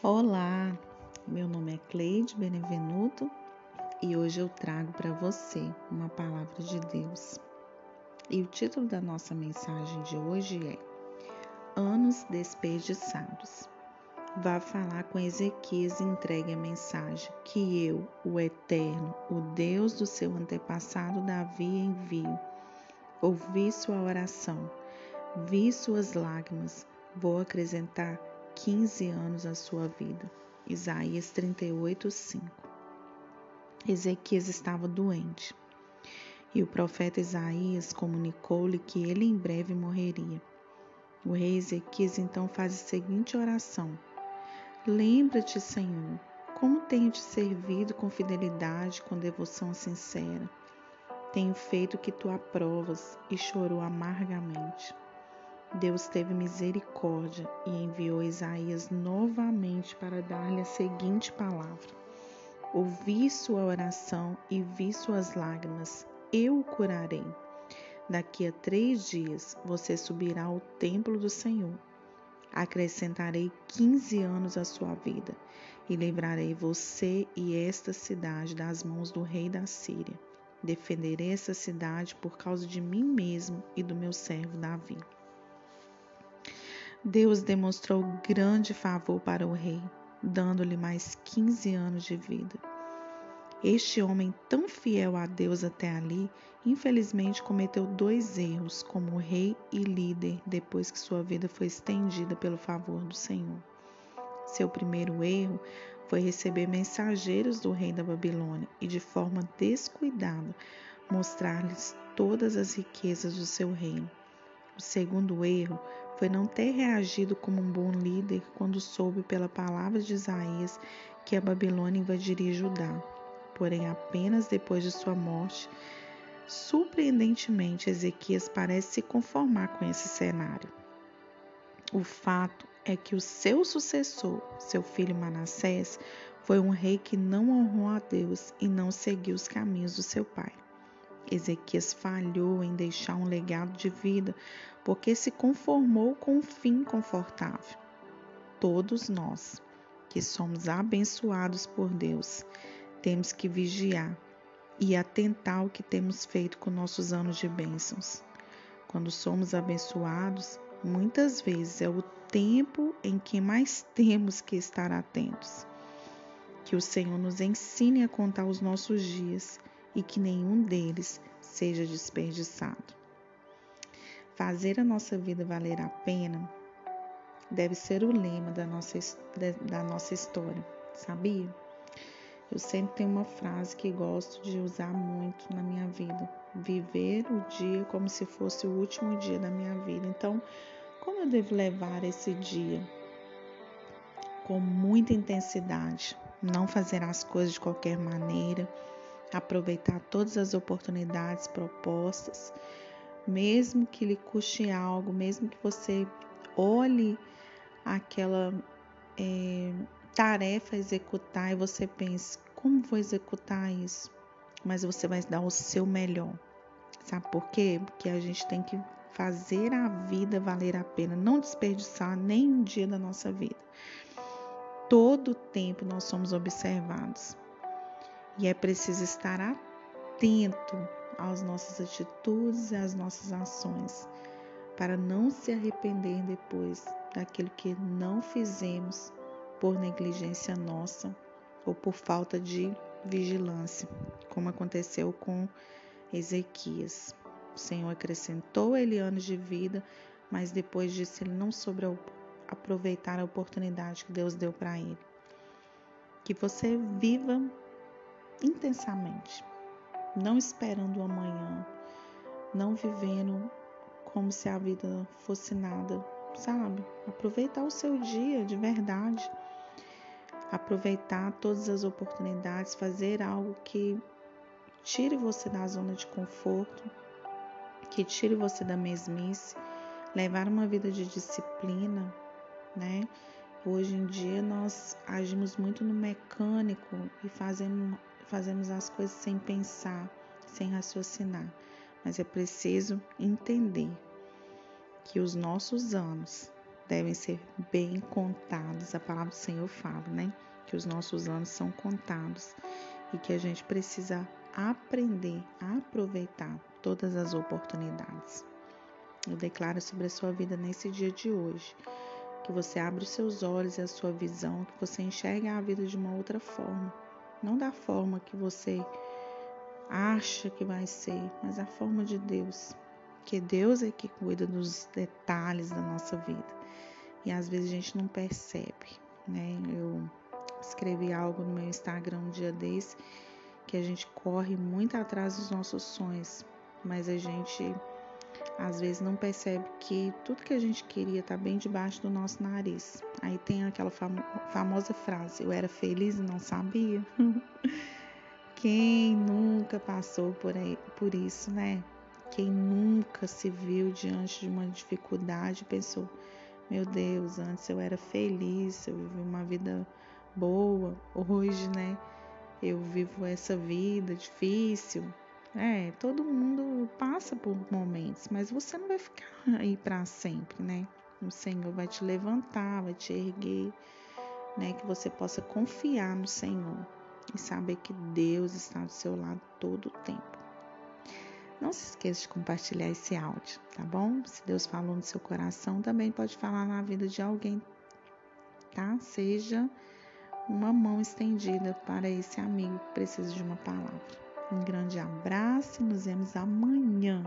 Olá, meu nome é Cleide Benevenuto e hoje eu trago para você uma palavra de Deus. E o título da nossa mensagem de hoje é Anos Desperdiçados. Vá falar com Ezequias e entregue a mensagem que eu, o Eterno, o Deus do seu antepassado Davi, envio. Ouvi sua oração, vi suas lágrimas, vou acrescentar 15 anos à sua vida. Isaías 38, 5. Ezequias estava doente e o profeta Isaías comunicou-lhe que ele em breve morreria. O rei Ezequias então faz a seguinte oração: Lembra-te, Senhor, como tenho te servido com fidelidade, com devoção sincera. Tenho feito o que tu aprovas e chorou amargamente. Deus teve misericórdia e enviou Isaías novamente para dar-lhe a seguinte palavra: Ouvi sua oração e vi suas lágrimas, eu o curarei. Daqui a três dias você subirá ao templo do Senhor. Acrescentarei quinze anos à sua vida e livrarei você e esta cidade das mãos do rei da Síria. Defenderei essa cidade por causa de mim mesmo e do meu servo Davi. Deus demonstrou grande favor para o rei, dando-lhe mais 15 anos de vida. Este homem, tão fiel a Deus até ali, infelizmente cometeu dois erros como rei e líder depois que sua vida foi estendida pelo favor do Senhor. Seu primeiro erro foi receber mensageiros do rei da Babilônia e, de forma descuidada, mostrar-lhes todas as riquezas do seu reino. O segundo erro foi não ter reagido como um bom líder quando soube pela palavra de Isaías que a Babilônia invadiria Judá. Porém, apenas depois de sua morte, surpreendentemente, Ezequias parece se conformar com esse cenário. O fato é que o seu sucessor, seu filho Manassés, foi um rei que não honrou a Deus e não seguiu os caminhos do seu pai. Ezequias falhou em deixar um legado de vida porque se conformou com um fim confortável. Todos nós, que somos abençoados por Deus, temos que vigiar e atentar ao que temos feito com nossos anos de bênçãos. Quando somos abençoados, muitas vezes é o tempo em que mais temos que estar atentos. Que o Senhor nos ensine a contar os nossos dias e que nenhum deles seja desperdiçado. Fazer a nossa vida valer a pena deve ser o lema da nossa, da nossa história, sabia? Eu sempre tenho uma frase que gosto de usar muito na minha vida: viver o dia como se fosse o último dia da minha vida. Então, como eu devo levar esse dia? Com muita intensidade, não fazer as coisas de qualquer maneira aproveitar todas as oportunidades propostas, mesmo que lhe custe algo, mesmo que você olhe aquela é, tarefa a executar e você pense: como vou executar isso? Mas você vai dar o seu melhor. Sabe por quê? Porque a gente tem que fazer a vida valer a pena, não desperdiçar nem um dia da nossa vida. Todo tempo nós somos observados. E é preciso estar atento às nossas atitudes e às nossas ações, para não se arrepender depois daquilo que não fizemos por negligência nossa ou por falta de vigilância, como aconteceu com Ezequias. O Senhor acrescentou ele anos de vida, mas depois disso ele não soube aproveitar a oportunidade que Deus deu para ele. Que você viva intensamente, não esperando o amanhã, não vivendo como se a vida fosse nada, sabe? Aproveitar o seu dia de verdade, aproveitar todas as oportunidades, fazer algo que tire você da zona de conforto, que tire você da mesmice, levar uma vida de disciplina, né? Hoje em dia nós agimos muito no mecânico e fazemos, fazemos as coisas sem pensar, sem raciocinar, mas é preciso entender que os nossos anos devem ser bem contados. A palavra do Senhor fala, né? Que os nossos anos são contados e que a gente precisa aprender a aproveitar todas as oportunidades. Eu declaro sobre a sua vida nesse dia de hoje que você abre os seus olhos e a sua visão, que você enxergue a vida de uma outra forma, não da forma que você acha que vai ser, mas a forma de Deus, que Deus é que cuida dos detalhes da nossa vida. E às vezes a gente não percebe, né? Eu escrevi algo no meu Instagram um dia desse que a gente corre muito atrás dos nossos sonhos, mas a gente às vezes não percebe que tudo que a gente queria está bem debaixo do nosso nariz. Aí tem aquela famo famosa frase: Eu era feliz e não sabia. Quem nunca passou por, aí, por isso, né? Quem nunca se viu diante de uma dificuldade e pensou: Meu Deus, antes eu era feliz, eu vivi uma vida boa, hoje, né? Eu vivo essa vida difícil, é, todo mundo passa por momentos, mas você não vai ficar aí para sempre, né? O Senhor vai te levantar, vai te erguer, né? Que você possa confiar no Senhor e saber que Deus está do seu lado todo o tempo. Não se esqueça de compartilhar esse áudio, tá bom? Se Deus falou no seu coração, também pode falar na vida de alguém, tá? Seja uma mão estendida para esse amigo que precisa de uma palavra. Um grande abraço e nos vemos amanhã.